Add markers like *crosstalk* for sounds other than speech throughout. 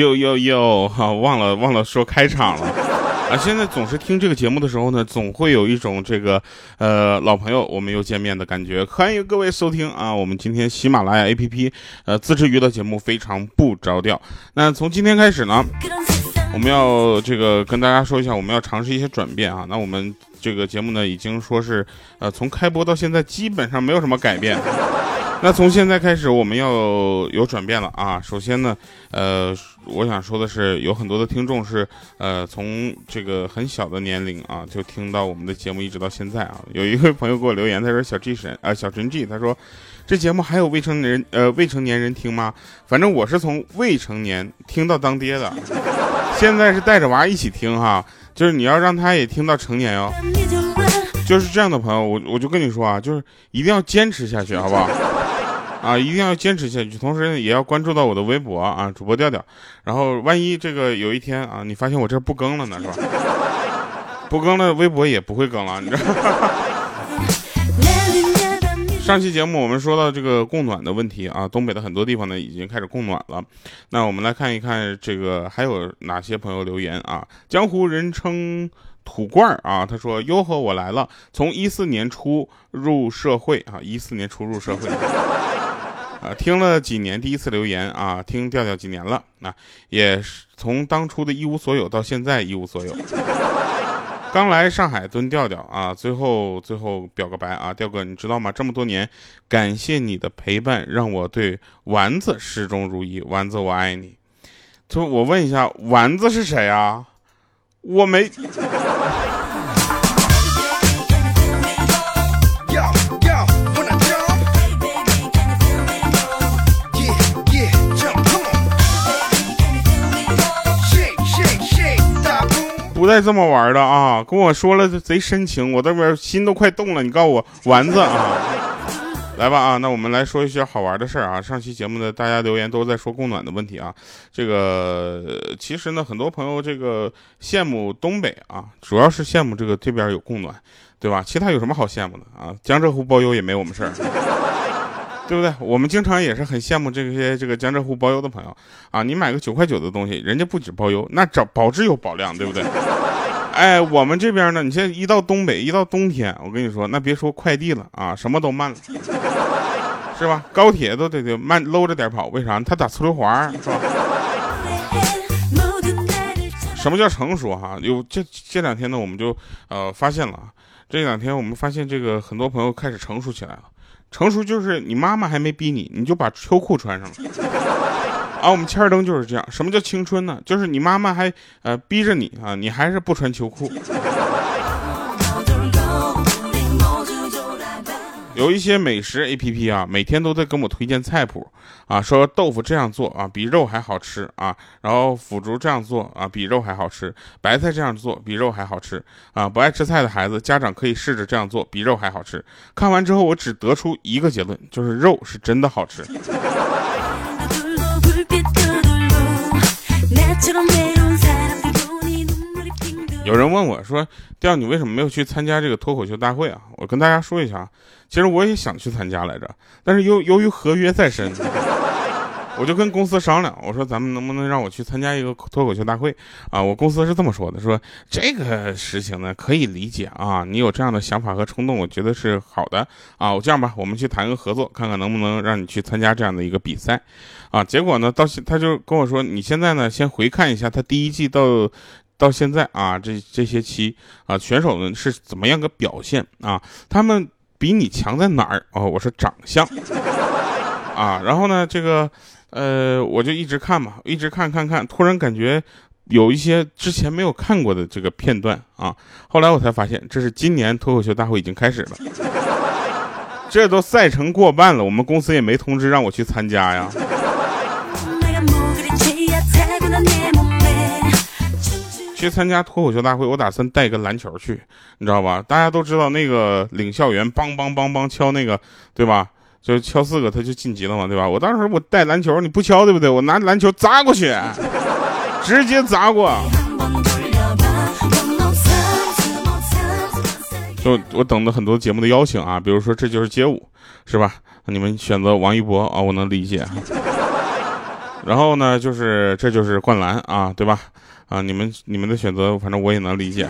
呦呦呦，哈，忘了忘了说开场了 *laughs* 啊！现在总是听这个节目的时候呢，总会有一种这个呃老朋友我们又见面的感觉。欢迎各位收听啊，我们今天喜马拉雅 APP 呃自制娱乐节目非常不着调。那从今天开始呢，我们要这个跟大家说一下，我们要尝试一些转变啊。那我们这个节目呢，已经说是呃从开播到现在基本上没有什么改变。那从现在开始，我们要有转变了啊！首先呢，呃，我想说的是，有很多的听众是，呃，从这个很小的年龄啊，就听到我们的节目，一直到现在啊。有一位朋友给我留言，他说：“小 G 神啊，小陈 G，他说，这节目还有未成年人呃未成年人听吗？反正我是从未成年听到当爹的，现在是带着娃一起听哈，就是你要让他也听到成年哦。就是这样的朋友，我我就跟你说啊，就是一定要坚持下去，好不好？”啊，一定要坚持下去，同时也要关注到我的微博啊，主播调调。然后万一这个有一天啊，你发现我这不更了呢，是吧？不更了，微博也不会更了，你知道。*laughs* 上期节目我们说到这个供暖的问题啊，东北的很多地方呢已经开始供暖了。那我们来看一看这个还有哪些朋友留言啊？江湖人称土罐啊，他说：“哟呵，我来了，从一四年初入社会啊，一四年初入社会。”啊，听了几年，第一次留言啊，听调调几年了，那也是从当初的一无所有到现在一无所有。*laughs* 刚来上海蹲调调啊，最后最后表个白啊，调哥你知道吗？这么多年，感谢你的陪伴，让我对丸子始终如一。丸子我爱你。就我问一下，丸子是谁啊？我没。不带这么玩的啊！跟我说了贼深情，我这边心都快动了。你告诉我丸子啊，*laughs* 来吧啊！那我们来说一些好玩的事儿啊。上期节目呢，大家留言都在说供暖的问题啊。这个其实呢，很多朋友这个羡慕东北啊，主要是羡慕这个这边有供暖，对吧？其他有什么好羡慕的啊？江浙沪包邮也没我们事儿。对不对？我们经常也是很羡慕这些这个江浙沪包邮的朋友啊！你买个九块九的东西，人家不止包邮，那找保质有保量，对不对？*laughs* 哎，我们这边呢，你现在一到东北，一到冬天，我跟你说，那别说快递了啊，什么都慢了，*laughs* 是吧？高铁都得得慢搂着点跑，为啥？他打呲溜滑，是吧？什么叫成熟哈？有这这两天呢，我们就呃发现了，这两天我们发现这个很多朋友开始成熟起来了。成熟就是你妈妈还没逼你，你就把秋裤穿上了。啊，我们千儿灯就是这样。什么叫青春呢？就是你妈妈还呃逼着你啊，你还是不穿秋裤。有一些美食 A P P 啊，每天都在跟我推荐菜谱啊，说豆腐这样做啊，比肉还好吃啊，然后腐竹这样做啊，比肉还好吃，白菜这样做比肉还好吃啊，不爱吃菜的孩子家长可以试着这样做，比肉还好吃。看完之后，我只得出一个结论，就是肉是真的好吃。有人问我说：“调，你为什么没有去参加这个脱口秀大会啊？”我跟大家说一下，其实我也想去参加来着，但是由由于合约在身，*laughs* 我就跟公司商量，我说咱们能不能让我去参加一个脱口秀大会啊？我公司是这么说的，说这个事情呢可以理解啊，你有这样的想法和冲动，我觉得是好的啊。我这样吧，我们去谈个合作，看看能不能让你去参加这样的一个比赛啊。结果呢，到现他就跟我说，你现在呢先回看一下他第一季到。到现在啊，这这些期啊，选手呢是怎么样个表现啊？他们比你强在哪儿？哦，我说长相啊。然后呢，这个呃，我就一直看嘛，一直看看看，突然感觉有一些之前没有看过的这个片段啊。后来我才发现，这是今年脱口秀大会已经开始了，*laughs* 这都赛程过半了，我们公司也没通知让我去参加呀。去参加脱口秀大会，我打算带个篮球去，你知道吧？大家都知道那个领校员梆梆梆梆敲那个，对吧？就敲四个他就晋级了嘛，对吧？我当时我带篮球，你不敲对不对？我拿篮球砸过去，直接砸过。就我等的很多节目的邀请啊，比如说这就是街舞，是吧？你们选择王一博啊，我能理解。然后呢，就是这就是灌篮啊，对吧？啊，你们你们的选择，反正我也能理解。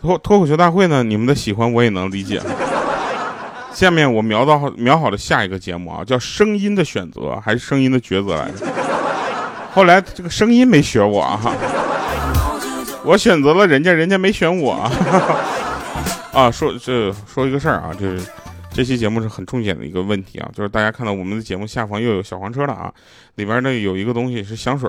脱脱口秀大会呢，你们的喜欢我也能理解。下面我瞄到瞄好了下一个节目啊，叫声音的选择还是声音的抉择来着？后来这个声音没选我啊，我选择了人家，人家没选我啊。说这说一个事儿啊，就是。这期节目是很重点的一个问题啊，就是大家看到我们的节目下方又有小黄车了啊，里边呢有一个东西是香水。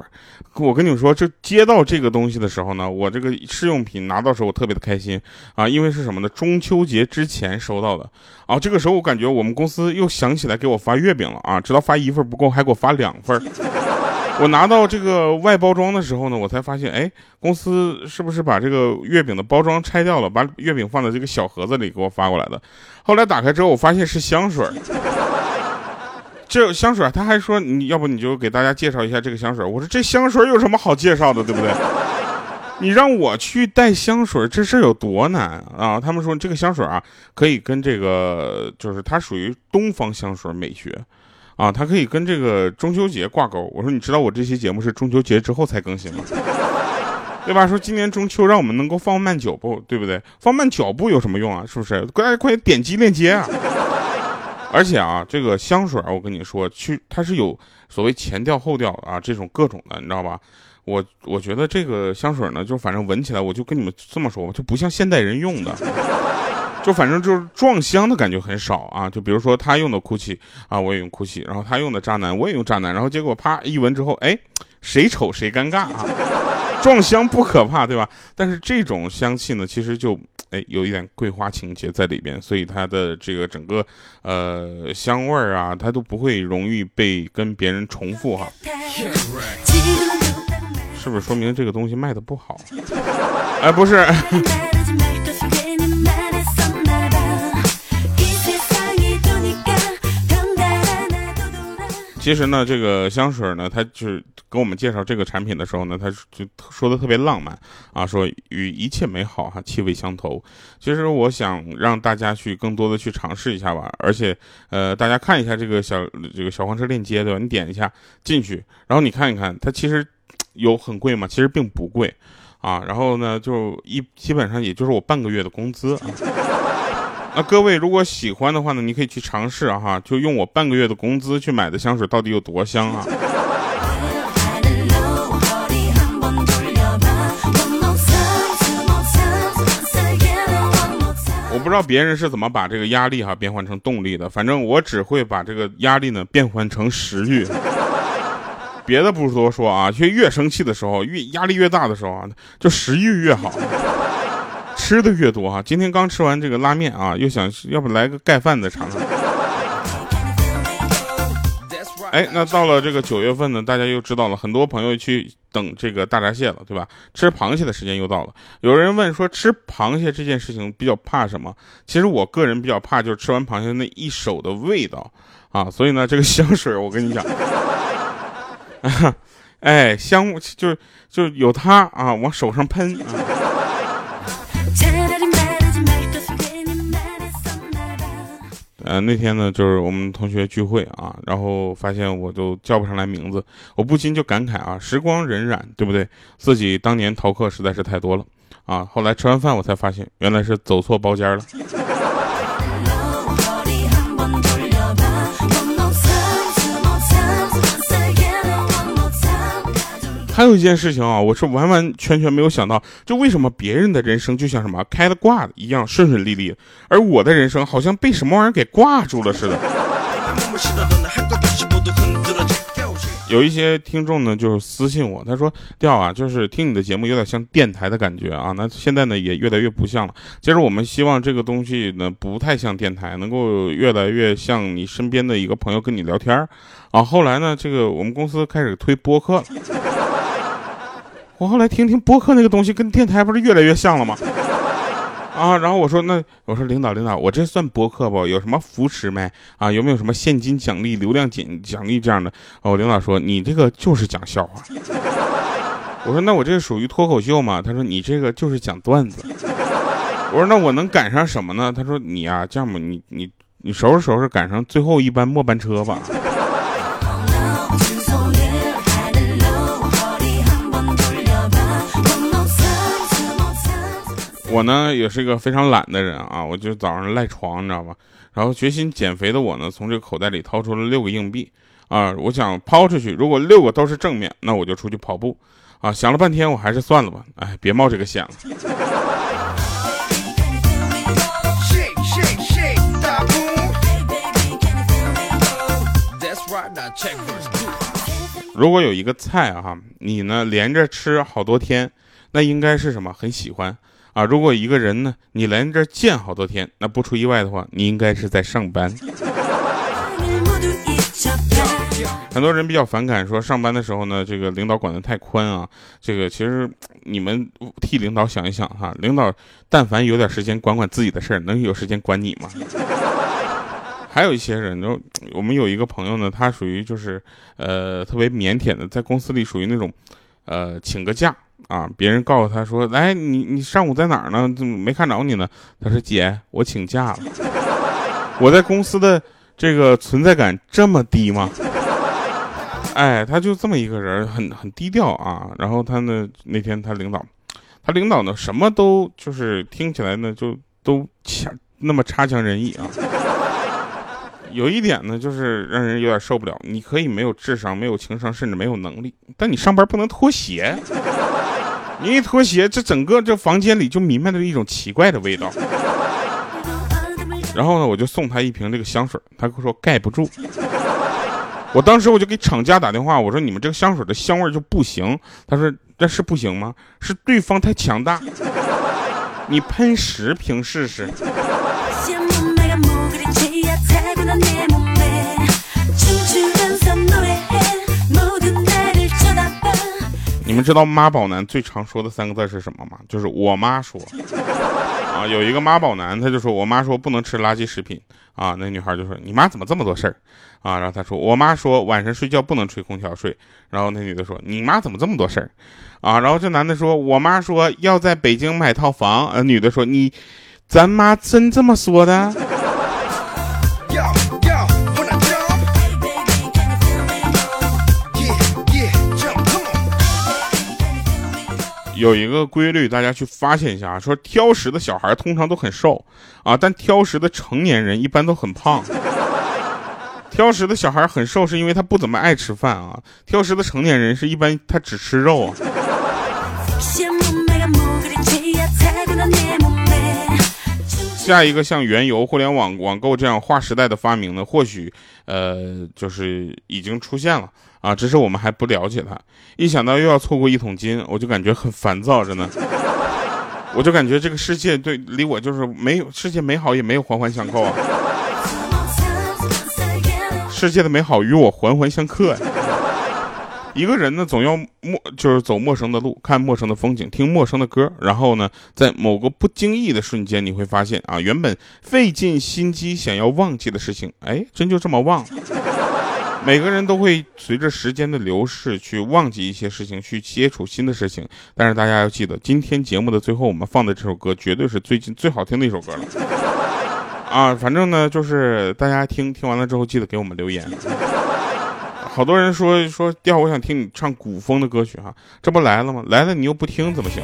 我跟你们说，这接到这个东西的时候呢，我这个试用品拿到时候我特别的开心啊，因为是什么呢？中秋节之前收到的啊，这个时候我感觉我们公司又想起来给我发月饼了啊，知道发一份不够，还给我发两份。我拿到这个外包装的时候呢，我才发现，哎，公司是不是把这个月饼的包装拆掉了，把月饼放在这个小盒子里给我发过来的？后来打开之后，我发现是香水。这香水，他还说，你要不你就给大家介绍一下这个香水。我说这香水有什么好介绍的，对不对？*laughs* 你让我去带香水，这事有多难啊？他们说这个香水啊，可以跟这个，就是它属于东方香水美学。啊，它可以跟这个中秋节挂钩。我说，你知道我这期节目是中秋节之后才更新吗？*laughs* 对吧？说今年中秋让我们能够放慢脚步，对不对？放慢脚步有什么用啊？是不是？快快点击链接啊！而且啊，这个香水我跟你说，去它是有所谓前调后调啊，这种各种的，你知道吧？我我觉得这个香水呢，就反正闻起来，我就跟你们这么说吧，就不像现代人用的。就反正就是撞香的感觉很少啊，就比如说他用的哭泣啊，我也用哭泣，然后他用的渣男，我也用渣男，然后结果啪一闻之后，哎，谁丑谁尴尬啊！撞香不可怕，对吧？但是这种香气呢，其实就哎有一点桂花情节在里边，所以它的这个整个呃香味儿啊，它都不会容易被跟别人重复哈。*laughs* 是不是说明这个东西卖的不好？哎，不是。*laughs* 其实呢，这个香水呢，他就是给我们介绍这个产品的时候呢，他就说的特别浪漫啊，说与一切美好哈气味相投。其实我想让大家去更多的去尝试一下吧，而且呃，大家看一下这个小这个小黄车链接对吧？你点一下进去，然后你看一看，它其实有很贵吗？其实并不贵啊。然后呢，就一基本上也就是我半个月的工资啊。那各位如果喜欢的话呢，你可以去尝试哈，就用我半个月的工资去买的香水到底有多香啊？我不知道别人是怎么把这个压力哈变换成动力的，反正我只会把这个压力呢变换成食欲。别的不多说啊，就越生气的时候，越压力越大的时候啊，就食欲越好。吃的越多哈，今天刚吃完这个拉面啊，又想要不来个盖饭的尝尝。哎，那到了这个九月份呢，大家又知道了很多朋友去等这个大闸蟹了，对吧？吃螃蟹的时间又到了。有人问说，吃螃蟹这件事情比较怕什么？其实我个人比较怕就是吃完螃蟹那一手的味道啊。所以呢，这个香水我跟你讲，*laughs* 哎，香就是就有它啊，往手上喷啊。呃，那天呢，就是我们同学聚会啊，然后发现我都叫不上来名字，我不禁就感慨啊，时光荏苒，对不对？自己当年逃课实在是太多了啊。后来吃完饭，我才发现原来是走错包间了。还有一件事情啊，我是完完全全没有想到，就为什么别人的人生就像什么开了挂一样顺顺利利，而我的人生好像被什么玩意儿给挂住了似的。有一些听众呢，就是私信我，他说：“调啊，就是听你的节目有点像电台的感觉啊。”那现在呢，也越来越不像了。其实我们希望这个东西呢，不太像电台，能够越来越像你身边的一个朋友跟你聊天啊。后来呢，这个我们公司开始推播客。我后来听听播客那个东西，跟电台不是越来越像了吗？啊，然后我说那我说领导领导，我这算播客不？有什么扶持没？啊，有没有什么现金奖励、流量奖奖励这样的？哦领导说你这个就是讲笑话。我说那我这属于脱口秀吗？他说你这个就是讲段子。我说那我能赶上什么呢？他说你呀，这样吧，你你你收拾收拾，赶上最后一班末班车吧。我呢也是一个非常懒的人啊，我就早上赖床，你知道吧？然后决心减肥的我呢，从这个口袋里掏出了六个硬币啊，我想抛出去，如果六个都是正面，那我就出去跑步啊。想了半天，我还是算了吧，哎，别冒这个险了。如果有一个菜哈，你呢连着吃好多天，那应该是什么？很喜欢啊。如果一个人呢，你来这儿见好多天，那不出意外的话，你应该是在上班。*laughs* 很多人比较反感说上班的时候呢，这个领导管得太宽啊。这个其实你们替领导想一想哈，领导但凡有点时间管管自己的事儿，能有时间管你吗？*laughs* 还有一些人，就我们有一个朋友呢，他属于就是，呃，特别腼腆的，在公司里属于那种，呃，请个假啊，别人告诉他说，来，你你上午在哪儿呢？怎么没看着你呢？他说，姐，我请假了。*laughs* 我在公司的这个存在感这么低吗？哎，他就这么一个人，很很低调啊。然后他呢，那天他领导，他领导呢，什么都就是听起来呢，就都差那么差强人意啊。有一点呢，就是让人有点受不了。你可以没有智商、没有情商，甚至没有能力，但你上班不能脱鞋。你一脱鞋，这整个这房间里就弥漫着一种奇怪的味道。然后呢，我就送他一瓶这个香水，他跟我说盖不住。我当时我就给厂家打电话，我说你们这个香水的香味就不行。他说那是不行吗？是对方太强大。你喷十瓶试试。们知道妈宝男最常说的三个字是什么吗？就是我妈说。*laughs* 啊，有一个妈宝男，他就说我妈说不能吃垃圾食品。啊，那女孩就说你妈怎么这么多事儿？啊，然后他说我妈说晚上睡觉不能吹空调睡。然后那女的说你妈怎么这么多事儿？啊，然后这男的说我妈说要在北京买套房。呃，女的说你，咱妈真这么说的？有一个规律，大家去发现一下啊。说挑食的小孩通常都很瘦啊，但挑食的成年人一般都很胖。挑食的小孩很瘦，是因为他不怎么爱吃饭啊。挑食的成年人是一般他只吃肉啊。下一个像原油、互联网网购这样划时代的发明呢，或许，呃，就是已经出现了啊，只是我们还不了解他。一想到又要错过一桶金，我就感觉很烦躁，真的。我就感觉这个世界对离我就是没有世界美好也没有环环相扣啊，世界的美好与我环环相克呀。一个人呢，总要陌就是走陌生的路，看陌生的风景，听陌生的歌，然后呢，在某个不经意的瞬间，你会发现啊，原本费尽心机想要忘记的事情，哎，真就这么忘了。每个人都会随着时间的流逝去忘记一些事情，去接触新的事情。但是大家要记得，今天节目的最后，我们放的这首歌绝对是最近最好听的一首歌了。啊，反正呢，就是大家听听完了之后，记得给我们留言。好多人说说调，我想听你唱古风的歌曲哈，这不来了吗？来了你又不听怎么行？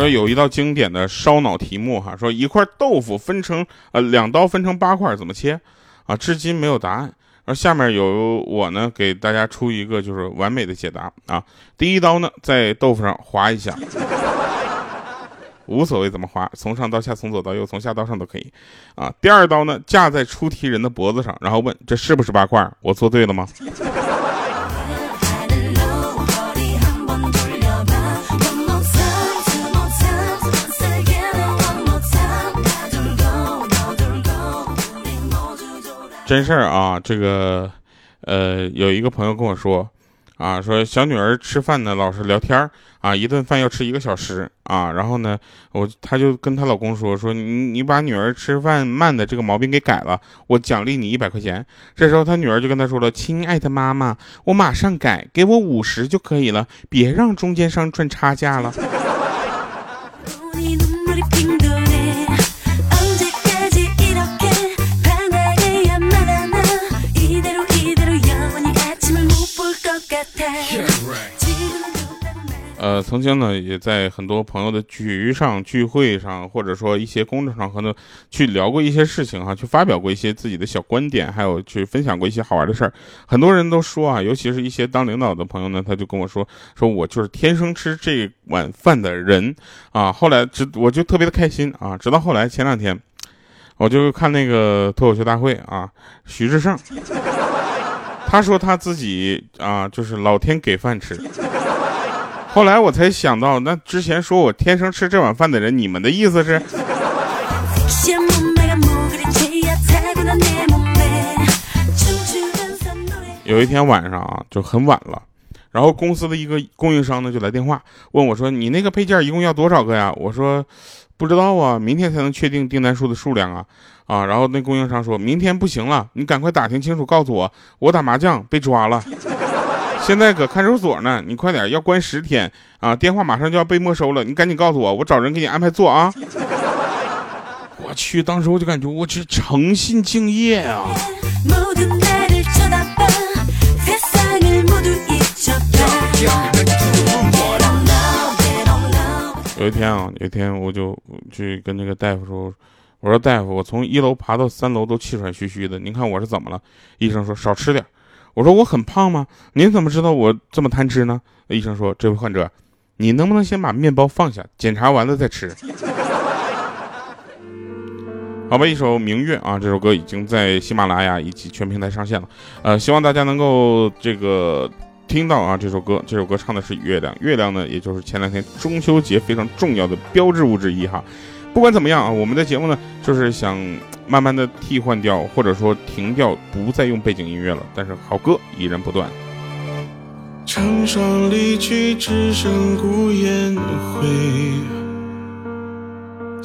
说有一道经典的烧脑题目哈，说一块豆腐分成呃两刀分成八块怎么切啊？至今没有答案。而下面有我呢给大家出一个就是完美的解答啊。第一刀呢在豆腐上划一下。无所谓怎么划，从上到下，从左到右，从下到上都可以，啊。第二刀呢，架在出题人的脖子上，然后问这是不是八块？我做对了吗？真事儿啊，这个，呃，有一个朋友跟我说。啊，说小女儿吃饭呢，老是聊天啊，一顿饭要吃一个小时啊，然后呢，我她就跟她老公说，说你你把女儿吃饭慢的这个毛病给改了，我奖励你一百块钱。这时候她女儿就跟她说了，亲爱的妈妈，我马上改，给我五十就可以了，别让中间商赚差价了。呃，曾经呢，也在很多朋友的局上、聚会上，或者说一些公众场合呢，去聊过一些事情哈，去发表过一些自己的小观点，还有去分享过一些好玩的事儿。很多人都说啊，尤其是一些当领导的朋友呢，他就跟我说，说我就是天生吃这碗饭的人啊。后来，直我就特别的开心啊。直到后来前两天，我就看那个脱口秀大会啊，徐志胜，他说他自己啊，就是老天给饭吃。后来我才想到，那之前说我天生吃这碗饭的人，你们的意思是？有一天晚上啊，就很晚了，然后公司的一个供应商呢就来电话问我说：“你那个配件一共要多少个呀？”我说：“不知道啊，明天才能确定订单数的数量啊。”啊，然后那供应商说明天不行了，你赶快打听清楚告诉我，我打麻将被抓了。*laughs* 现在搁看守所呢，你快点，要关十天啊！电话马上就要被没收了，你赶紧告诉我，我找人给你安排做啊！*laughs* 我去，当时我就感觉我这诚信敬业啊！有一天啊，有一天我就去跟那个大夫说，我说大夫，我从一楼爬到三楼都气喘吁吁的，您看我是怎么了？医生说少吃点。我说我很胖吗？您怎么知道我这么贪吃呢？医生说：“这位患者，你能不能先把面包放下，检查完了再吃？”好吧，一首《明月》啊，这首歌已经在喜马拉雅以及全平台上线了。呃，希望大家能够这个听到啊，这首歌，这首歌唱的是月亮。月亮呢，也就是前两天中秋节非常重要的标志物之一哈。不管怎么样啊，我们的节目呢，就是想慢慢的替换掉，或者说停掉，不再用背景音乐了。但是好歌依然不断。成双离去，只剩孤雁回。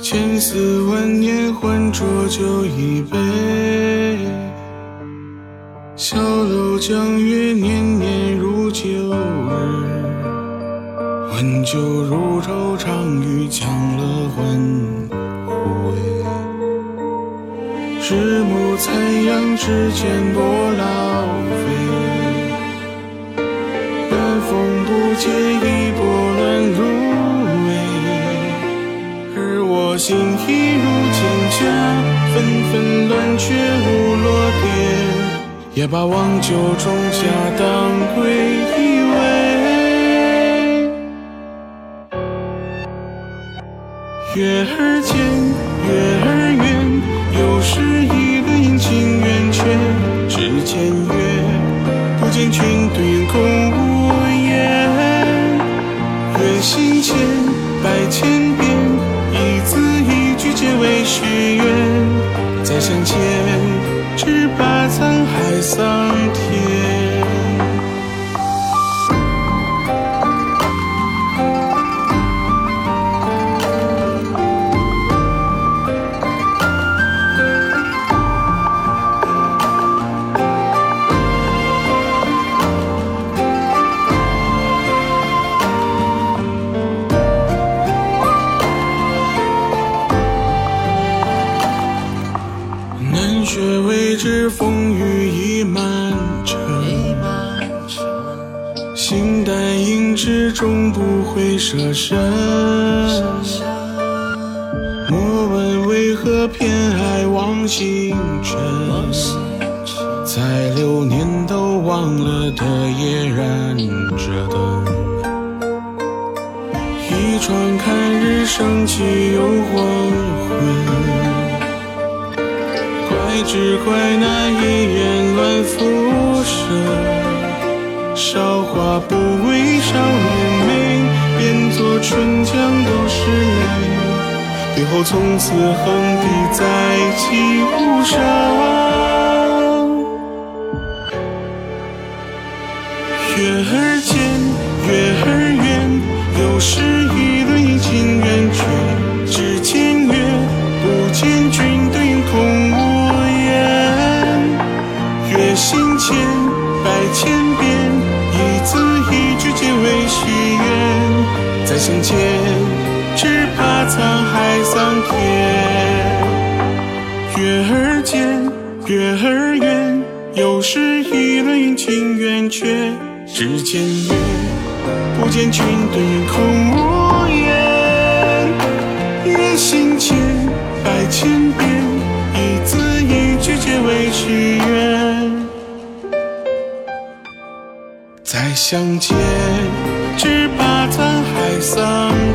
千丝万年，换浊酒一杯。小楼江月，年年如旧日。温酒如愁，长与将乐魂枯萎。日暮残阳，指尖多老飞。南风不解，一波乱芦苇。而我心已如蒹葭，纷纷乱却无落。也把忘旧种下，当归依偎。月儿尖，舍身，莫问为何偏爱望星辰，在流年都忘了的夜燃着灯，一窗看日升起又黄昏，怪只怪那一眼乱浮生，韶华不为少年。变作春江都是泪，最后从此横笛再起无声。再相见，只怕沧海桑田。月儿尖，月儿圆，又是一轮阴晴圆缺。只见月，不见君，对影空无言。月行千，百千遍，一字一句皆为誓愿。再相见，只怕沧海桑